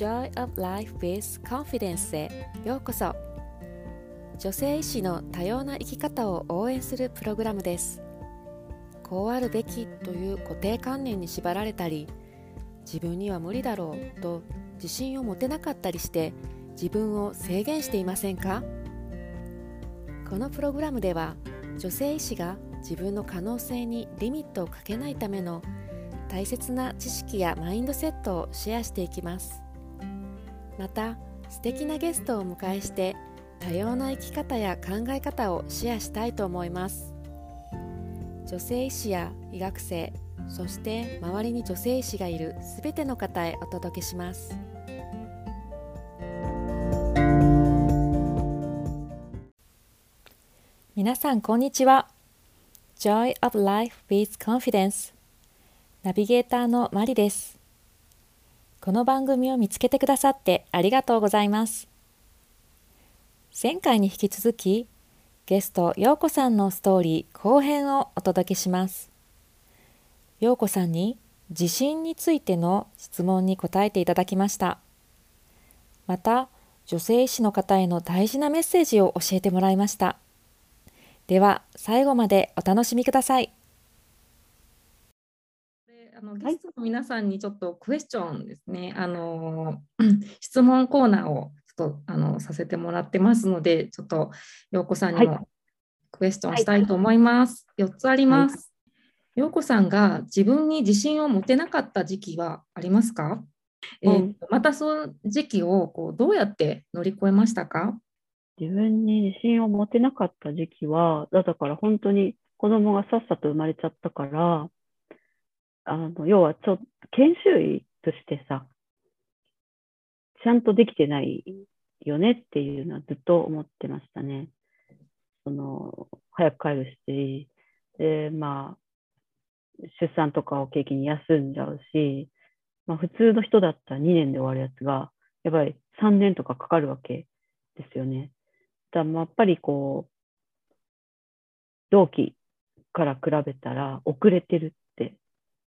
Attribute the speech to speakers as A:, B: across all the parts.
A: Joy of Life with Confidence へようこそ。女性医師の多様な生き方を応援するプログラムです。こうあるべきという固定観念に縛られたり自分には無理だろうと自信を持てなかったりして自分を制限していませんか？このプログラムでは女性医師が自分の可能性にリミットをかけないための大切な知識やマインドセットをシェアしていきます。また素敵なゲストをお迎えして多様な生き方や考え方をシェアしたいと思います。女性医師や医学生そして周りに女性医師がいるすべての方へお届けします。皆さんこんにちは。Joy of Life with Confidence ナビゲーターのマリです。この番組を見つけてくださってありがとうございます。前回に引き続き、ゲスト、ようこさんのストーリー後編をお届けします。ようこさんに自信についての質問に答えていただきました。また、女性医師の方への大事なメッセージを教えてもらいました。では、最後までお楽しみください。
B: あのゲストの皆さんにちょっとクエスチョンですね、あの 質問コーナーをちょっとあのさせてもらってますので、ちょっと陽子さんにもクエスチョンしたいと思います。はい、4つあります。陽、は、子、い、さんが自分に自信を持てなかった時期はありますか、うん、えー、またその時期をこうどうやって乗り越えましたか？
C: 自分に自信を持てなかった時期は、だから本当に子供がさっさと生まれちゃったから、あの、要はちょ、研修医としてさ、ちゃんとできてないよねっていうのはずっと思ってましたね。その、早く帰るし、で、まあ、出産とかを契機に休んじゃうし、まあ普通の人だったら2年で終わるやつが、やっぱり3年とかかかるわけですよね。だやっぱりこう、同期から比べたら遅れてる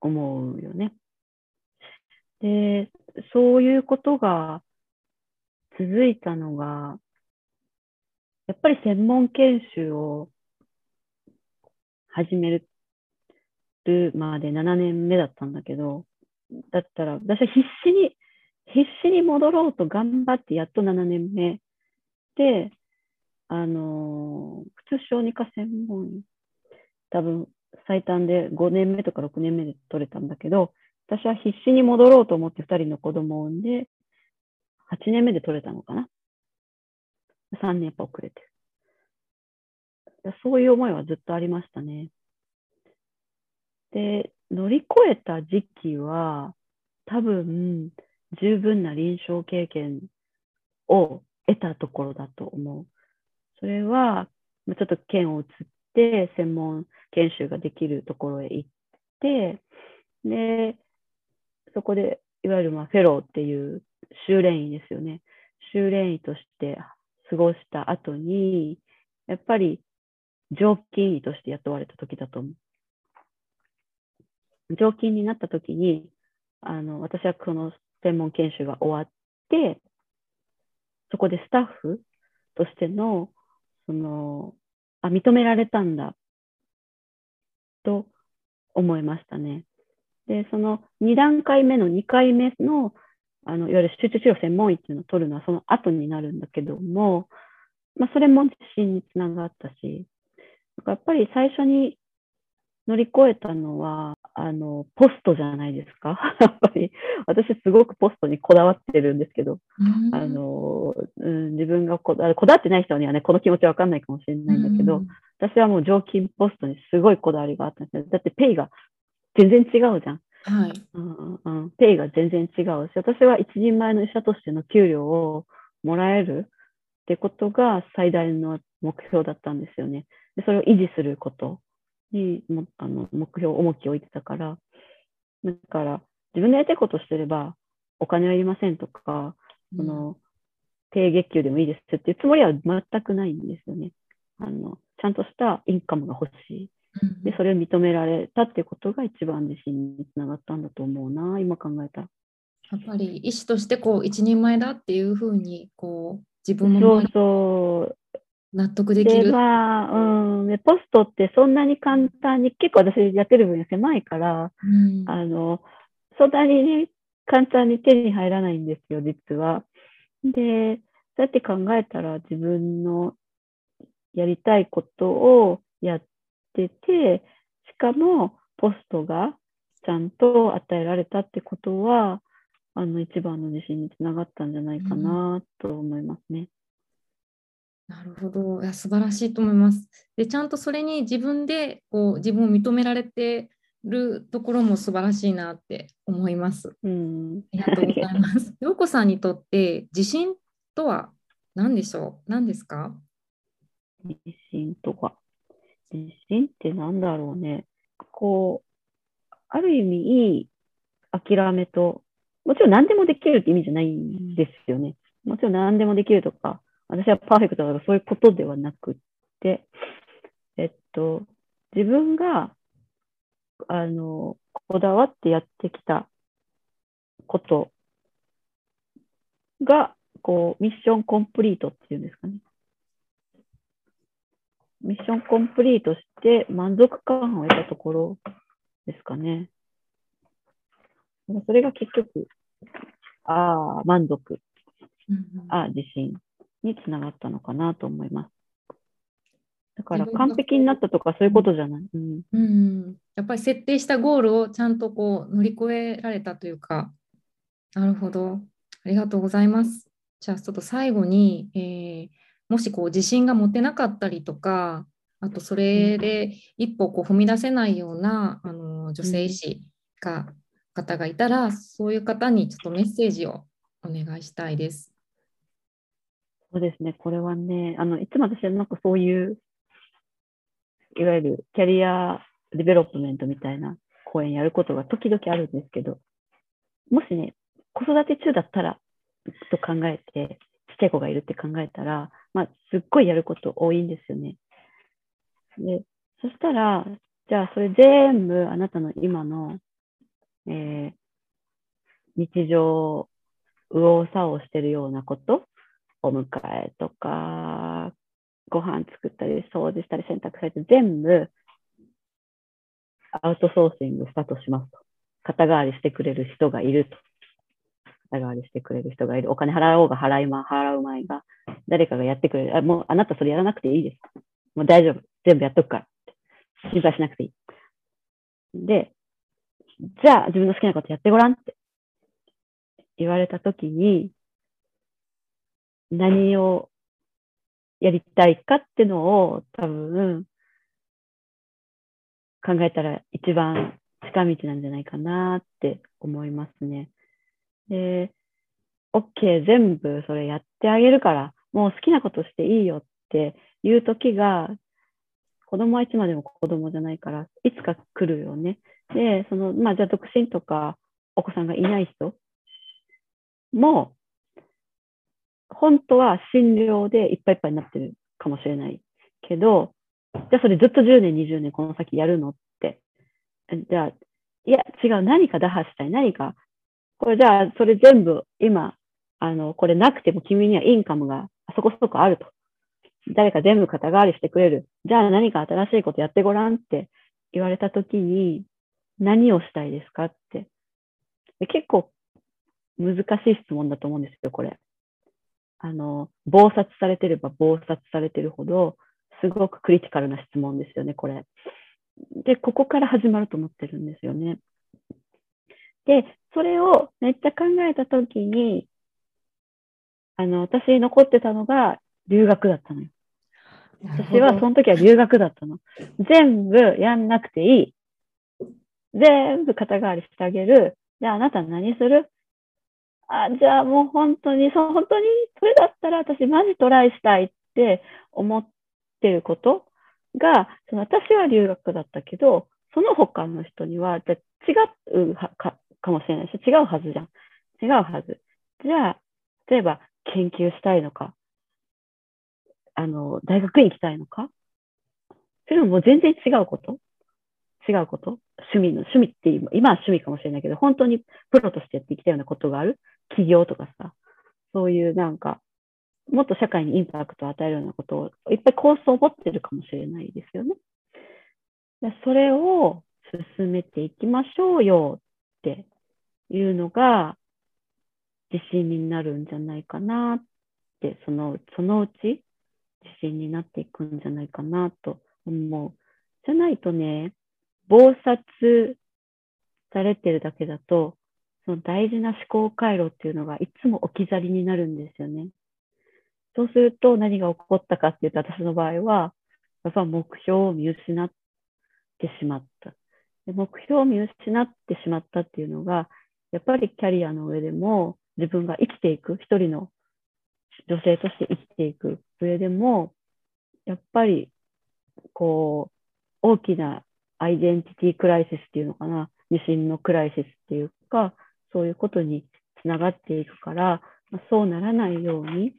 C: 思うよね。で、そういうことが続いたのが、やっぱり専門研修を始めるまで7年目だったんだけど、だったら、私は必死に、必死に戻ろうと頑張ってやっと7年目で、あの、普通小児科専門医、多分最短で5年目とか6年目で取れたんだけど、私は必死に戻ろうと思って2人の子供を産んで、8年目で取れたのかな。3年やっぱ遅れてる。そういう思いはずっとありましたね。で、乗り越えた時期は、多分、十分な臨床経験を得たところだと思う。それは、ちょっと剣を移って専門研修ができるところへ行って、で、そこで、いわゆるまあフェローっていう修練医ですよね。修練医として過ごした後に、やっぱり常勤医として雇われた時だと思う。常勤になった時に、あの、私はこの専門研修が終わって、そこでスタッフとしての、その、あ、認められたんだと思いましたね。で、その2段階目の2回目の、あの、いわゆる集中治療専門医っていうのを取るのはその後になるんだけど。も、まあ、それも自信につながったし、やっぱり最初に乗り越えたのは、あの、ポストじゃないですか。やっぱり、私すごくポストにこだわってるんですけど、あの、うん、自分がこだこだわってない人にはね、この気持ちわかんないかもしれないんだけど、私はもう常勤ポストにすごいこだわりがあったんですよ。だってペイが全然違うじゃん。はい。うんうん、ペイが全然違うし、私は一人前の医者としての給料をもらえるってことが最大の目標だったんですよね。でそれを維持することにもあの目標、重きを置いてたから、だから自分でやりたいことしてればお金はいりませんとか、その低月給でもいいですっていうつもりは全くないんですよね。あのちゃんとしたインカムが欲しい。で、それを認められたってことが一番自信につながったんだと思うな、今考えたら。
B: やっぱり医師としてこう一人前だっていうふうにこう自分も
C: そうそう。
B: 納得でき
C: で、
B: る。
C: まあ、うん。で、ポストってそんなに簡単に、結構私やってる分野狭いから、
B: うん
C: あの、そんなにね、簡単に手に入らないんですよ、実は。で、そうやって考えたら自分のやりたいことをやってて、しかもポストがちゃんと与えられたってことは、あの、一番の自信につながったんじゃないかなと思いますね。
B: なるほど。いや、素晴らしいと思います。で、ちゃんとそれに自分でこう自分を認められてるところも素晴らしいなって思います。
C: うん。
B: ありがとうございます。陽子さんにとって自信とは何でしょう？何ですか？
C: 自信とか。自信ってなんだろうね。こう、ある意味いい諦めと、もちろん何でもできるって意味じゃないんですよね。もちろん何でもできるとか、私はパーフェクトだとかそういうことではなくって、えっと、自分が、あの、こだわってやってきたことが、こう、ミッションコンプリートっていうんですかね。ミッションコンプリートして満足感を得たところですかね。それが結局、ああ、満足、ああ、自信につながったのかなと思います。だから完璧になったとかそういうことじゃない。うん、
B: うん、やっぱり設定したゴールをちゃんとこう乗り越えられたというか、なるほど。ありがとうございます。じゃあちょっと最後に、えーもしこう自信が持てなかったりとか、あとそれで一歩こう踏み出せないようなあの女性医師が、方がいたら、そういう方にちょっとメッセージをお願いしたいです。
C: そうですね。これはね、あの、いつも私はなんかそういう、いわゆる career development みたいな講演やることが時々あるんですけど、もしね、子育て中だったら、と考えて、ちっちゃい子がいるって考えたら、まあ、すっごいやること多いんですよね。で、そしたら、じゃあそれ全部あなたの今の、えー日常、右往左往してるようなこと、お迎えとか、ご飯作ったり、掃除したり、洗濯されて、全部、アウトソーシングしたとしますと。肩代わりしてくれる人がいると。代わりしてくれる人がいる。お金払おうが払いま、払う前が、誰かがやってくれる。あもう、あなたそれやらなくていいです。もう大丈夫。全部やっとくから。心配しなくていい。で、じゃあ自分の好きなことやってごらんって言われたときに、何をやりたいかってのを多分考えたら一番近道なんじゃないかなって思いますね。で、OK、全部それやってあげるから、もう好きなことしていいよっていう時が、子供はいつまでも子供じゃないから、いつか来るよね。で、その、まあじゃあ独身とかお子さんがいない人も、本当は診療でいっぱいいっぱいになってるかもしれないけど、じゃあそれずっと10年、20年この先やるのって。じゃあ、いや、違う、何か打破したい、何か、これじゃあ、それ全部今、あの、これなくても君にはインカムがあそこそこあると。誰か全部肩代わりしてくれる。じゃあ何か新しいことやってごらんって言われたときに、何をしたいですかって。で結構難しい質問だと思うんですよ、これ。あの、暴殺されてれば暴殺されてるほど、すごくクリティカルな質問ですよね、これ。で、ここから始まると思ってるんですよね。で、それをめっちゃ考えたときに、あの、私に残ってたのが留学だったのよ。私はその時は留学だったの。全部やんなくていい。全部肩代わりしてあげる。じゃああなた何する？あ、じゃあもう本当に、そう、本当に、それだったら私マジトライしたいって思ってることが、その私は留学だったけど、その他の人には、じゃあ違うはかかもしれないし、違うはずじゃん。違うはず。じゃあ、例えば研究したいのか、あの、大学院行きたいのかそれも全然違うこと？違うこと？趣味の、趣味って今今は趣味かもしれないけど、本当にプロとしてやってきたようなことがある？起業とかさ、そういうなんか、もっと社会にインパクトを与えるようなことをいっぱい構想を持ってるかもしれないですよね。それを進めていきましょうよっていうのが自信になるんじゃないかなって、そのそのうち自信になっていくんじゃないかなと思う。じゃないとね、暴殺されてるだけだと、その大事な思考回路っていうのがいつも置き去りになるんですよね。そうすると何が起こったかっていうと、私の場合は、やっぱ目標を見失ってしまった。で目標を見失ってしまったっていうのが、やっぱりキャリアの上でも自分が生きていく、一人の女性として生きていく上でも、やっぱり、こう、大きなアイデンティティクライシスっていうのかな、自信のクライシスっていうか、そういうことにつながっていくから、まあそうならないように、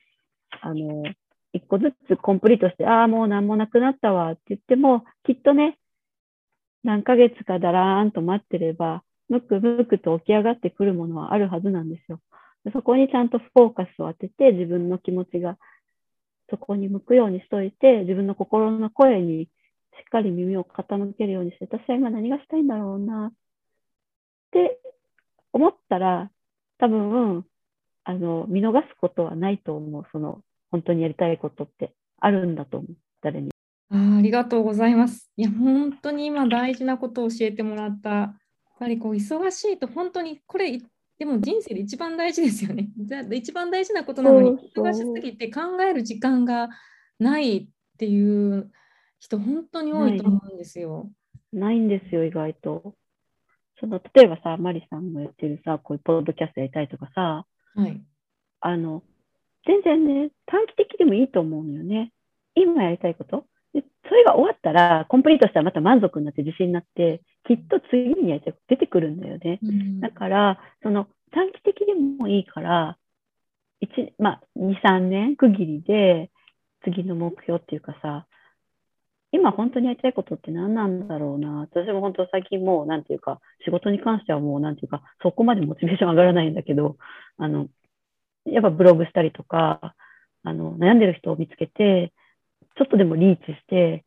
C: あの、一個ずつコンプリートして、ああ、もう何もなくなったわって言っても、きっとね、何ヶ月かだらーんと待ってれば、むくむくと起き上がってくるものはあるはずなんですよ。そこにちゃんとフォーカスを当てて、自分の気持ちがそこに向くようにしといて、自分の心の声にしっかり耳を傾けるようにして、私は今何がしたいんだろうなって思ったら、多分、あの、見逃すことはないと思う。その、本当にやりたいことってあるんだと思う。誰に。
B: あありがとうございます。いや、本当に今大事なことを教えてもらった。やっぱりこう忙しいと本当にこれでも人生で一番大事ですよね。だ一番大事なことなのに忙しすぎて考える時間がないっていう人本当に多いと思うんですよ。
C: ないんですよ、意外と。その、例えばさ、マリさんもやってるさ、こういうポッドキャストやりたいとかさ、
B: はい。
C: あの、全然ね、短期的でもいいと思うのよね。今やりたいこと。でそれが終わったら、コンプリートしたらまた満足になって自信になって、きっと次にやりたいこと出てくるんだよね。
B: うん
C: だから、その短期的でもいいから、一まあ、2、3年区切りで次の目標っていうかさ、今本当にやりたいことって何なんだろうな。私も本当最近もう、なんていうか、仕事に関してはもう、なんていうか、そこまでモチベーション上がらないんだけど、あの、やっぱブログしたりとか、あの、悩んでる人を見つけて、ちょっとでもリーチして、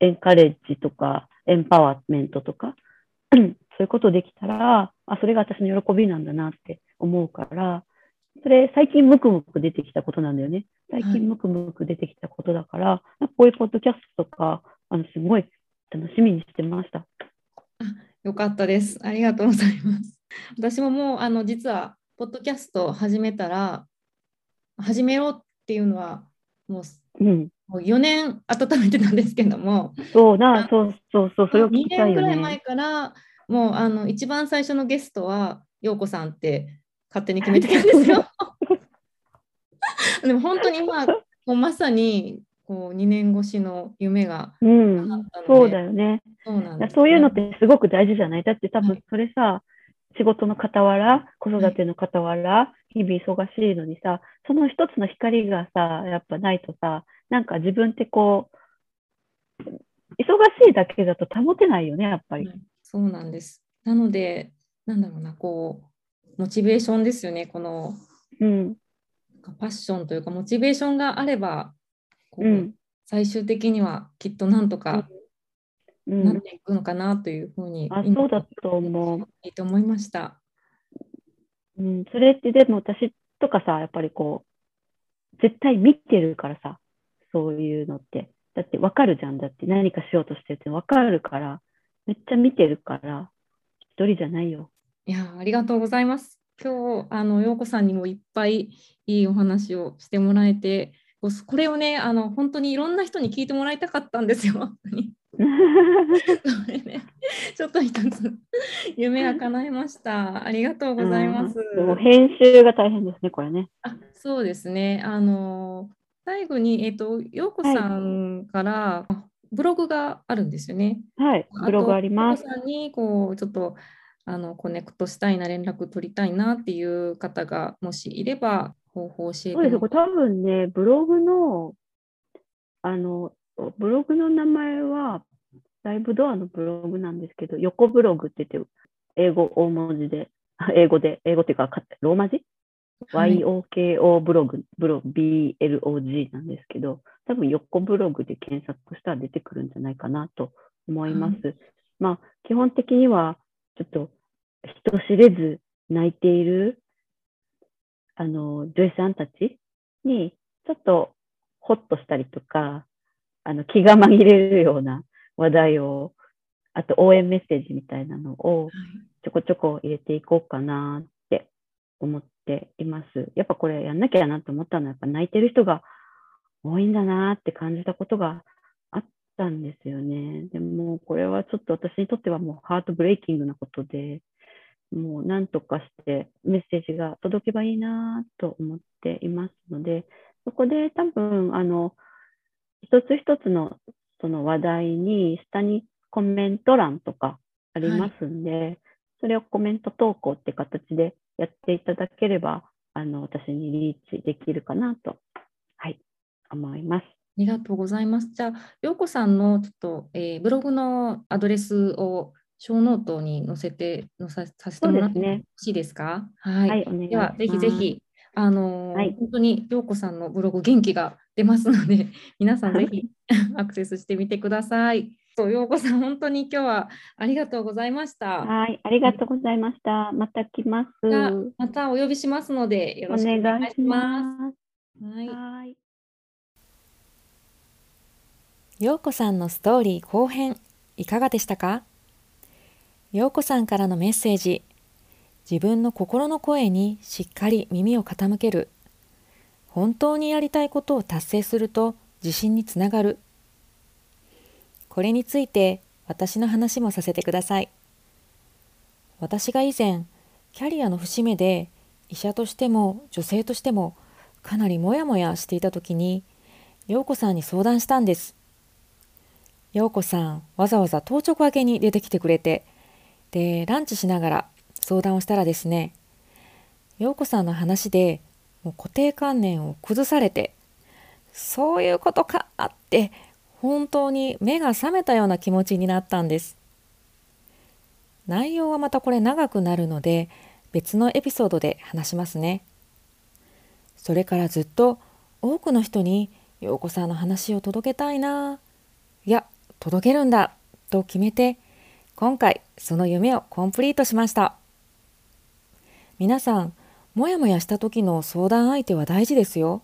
C: エンカレッジとか、エンパワーメントとか、そういうことできたら、あ、それが私の喜びなんだなって思うから、それ最近ムクムク出てきたことなんだよね。最
B: はい
C: 近ムクムク出てきたことだから、こういうポッドキャストとか、あの、すごい楽しみにしてました。
B: よかったです。ありがとうございます。私ももう、あの、実は、ポッドキャスト始めたら、始めようっていうのは、もう、
C: うん。
B: もう4年温めてたんですけども、
C: そうな、そうそうそう、それを聞
B: 2
C: きたいよ
B: 年ぐらい前
C: ね。
B: から、もう、あの、一番最初のゲストは、陽子さんって勝手に決めてたんですよ。でも本当に今、もうまさに、こう、2年越しの夢が
C: うんそうだよね。
B: そうなんです、
C: そういうのってすごく大事じゃない？だって多分
B: はい
C: それさ、仕事の傍ら、子育ての傍ら、日々忙しいのにさ、その一つの光がさ、やっぱないとさ、なんか自分ってこう、忙しいだけだと保てないよね、やっぱり。
B: はいそうなんです。なので、なんだろうな、こう、モチベーションですよね、この
C: うん、
B: パッションというか、モチベーションがあれば、こう
C: うん、
B: 最終的にはきっとなんとか
C: う。
B: なっていくのかなというふうに、
C: あ、
B: 今
C: そうだと思う。
B: いいと思いました。
C: うん、それってでも私とかさ、やっぱりこう、絶対見てるからさ、そういうのって。だってわかるじゃん。だって何かしようとしてるってわかるから、めっちゃ見てるから、一人じゃないよ。
B: いやー、ありがとうございます。今日、あの、陽子さんにもいっぱいいいお話をしてもらえて、これをね、あの、本当にいろんな人に聞いてもらいたかったんですよ。本当に ね、ちょっと一つ夢が叶いました。ありがとうございます。
C: 編集が大変ですね、これね。
B: あそうですね。あの最後に、えっ、と、陽子さんから、ブログがあるんですよね。
C: はい、ブログあります。
B: さんにこうちょっとあのコネクトしたいな、連絡取りたいなっていう方がもしいれば、方法を教えて
C: そうですこれ多分ね、ブログの、あの、ブログの名前は、ライブドアのブログなんですけど、横ブログって言って、英語大文字で、英語で、英語っていうか、ローマ字、はい、?YOKO ブログ、ブログ、BLOG なんですけど、多分横ブログで検索したら出てくるんじゃないかなと思います。はい、まあ、基本的には、ちょっと人知れず泣いている、あの、女優さんたちに、ちょっとホッとしたりとか、あの、気が紛れるような話題を、あと応援メッセージみたいなのをちょこちょこ入れていこうかなって思っています。やっぱこれやんなきゃなと思ったのは、やっぱ泣いてる人が多いんだなって感じたことがあったんですよね。でもこれはちょっと私にとってはもうハートブレイキングなことで、もう何とかしてメッセージが届けばいいなと思っていますので、そこで多分、あの、一つ一つのその話題に下にコメント欄とかありますんで、はい、それをコメント投稿って形でやっていただければ、あの、私にリーチできるかなと、はい、思います。あ
B: りがとうございます。じゃあ、ようこさんのちょっと、えー、ブログのアドレスをショーノートに載せて、載ささせてもらってよろしいですか、はい、はい、では、ぜひぜひ、あのーはい、本当にようこさんのブログ元気が出ますので、皆さんぜひ アクセスしてみてください。そう、ようこさん、本当に今日はありがとうございました。
C: はい、ありがとうございました。また来ます。
B: またお呼びしますので、よろしくお願いします。はい。はい
A: ようこさんのストーリー後編いかがでしたか？ようこさんからのメッセージ自分の心の声にしっかり耳を傾ける本当にやりたいことを達成すると自信につながるこれについて私の話もさせてください。私が以前キャリアの節目で医者としても女性としてもかなりモヤモヤしていた時に陽子さんに相談したんです。陽子さんわざわざ当直明けに出てきてくれてでランチしながら相談をしたらですね陽子さんの話でもう固定観念を崩されてそういうことかって本当に目が覚めたような気持ちになったんです。内容はまたこれ長くなるので別のエピソードで話しますね。それからずっと多くの人に陽子さんの話を届けたいないや届けるんだと決めて今回その夢をコンプリートしました。皆さんもやもやした時の相談相手は大事ですよ。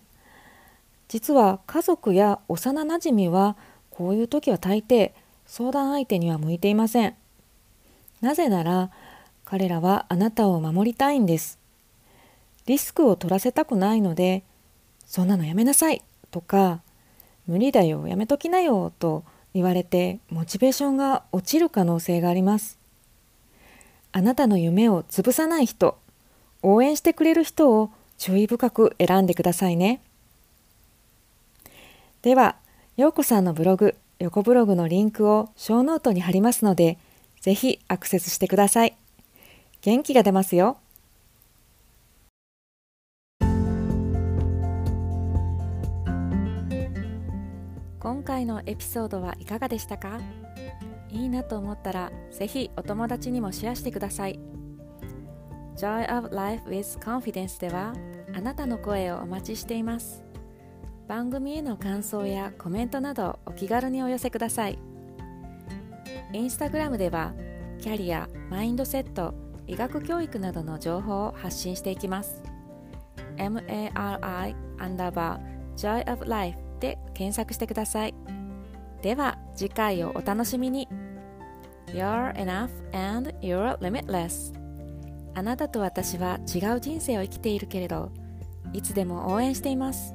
A: 実は家族や幼なじみはこういう時は大抵相談相手には向いていませんなぜなら彼らはあなたを守りたいんですリスクを取らせたくないのでそんなのやめなさいとか無理だよやめときなよと言われてモチベーションが落ちる可能性があります。あなたの夢を潰さない人、応援してくれる人を注意深く選んでくださいね。では、ようこさんのブログ、横ブログのリンクをショーノートに貼りますので、ぜひアクセスしてください。元気が出ますよ。今回のエピソードはいかがでしたか？いいなと思ったらぜひお友達にもシェアしてください Joy of Life with Confidence ではあなたの声をお待ちしています番組への感想やコメントなどお気軽にお寄せくださいインスタグラムではキャリア、マインドセット、医学教育などの情報を発信していきます MARI アンダーバー Joy of Life で検索してください。では次回をお楽しみに。You're enough and you're limitless. あなたと私は違う人生を生きているけれど、いつでも応援しています。